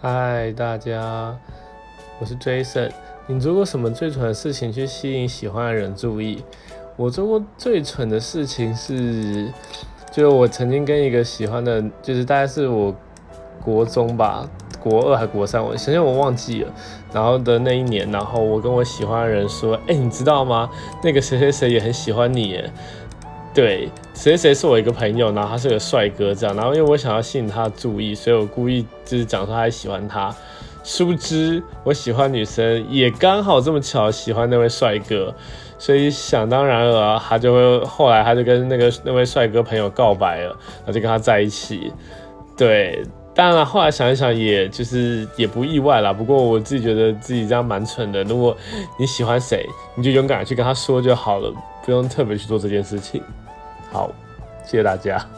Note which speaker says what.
Speaker 1: 嗨，大家，我是 Jason。你做过什么最蠢的事情去吸引喜欢的人注意？我做过最蠢的事情是，就是我曾经跟一个喜欢的，就是大概是我国中吧，国二还国三，我现在我忘记了。然后的那一年，然后我跟我喜欢的人说：“哎，你知道吗？那个谁谁谁也很喜欢你。”耶。对，谁谁是我一个朋友，然后他是个帅哥，这样，然后因为我想要吸引他的注意，所以我故意就是讲说他喜欢他。殊不知我喜欢女生也刚好这么巧喜欢那位帅哥，所以想当然了，他就会后来他就跟那个那位帅哥朋友告白了，然后就跟他在一起。对，当然后来想一想，也就是也不意外啦。不过我自己觉得自己这样蛮蠢的。如果你喜欢谁，你就勇敢去跟他说就好了，不用特别去做这件事情。好，谢谢大家。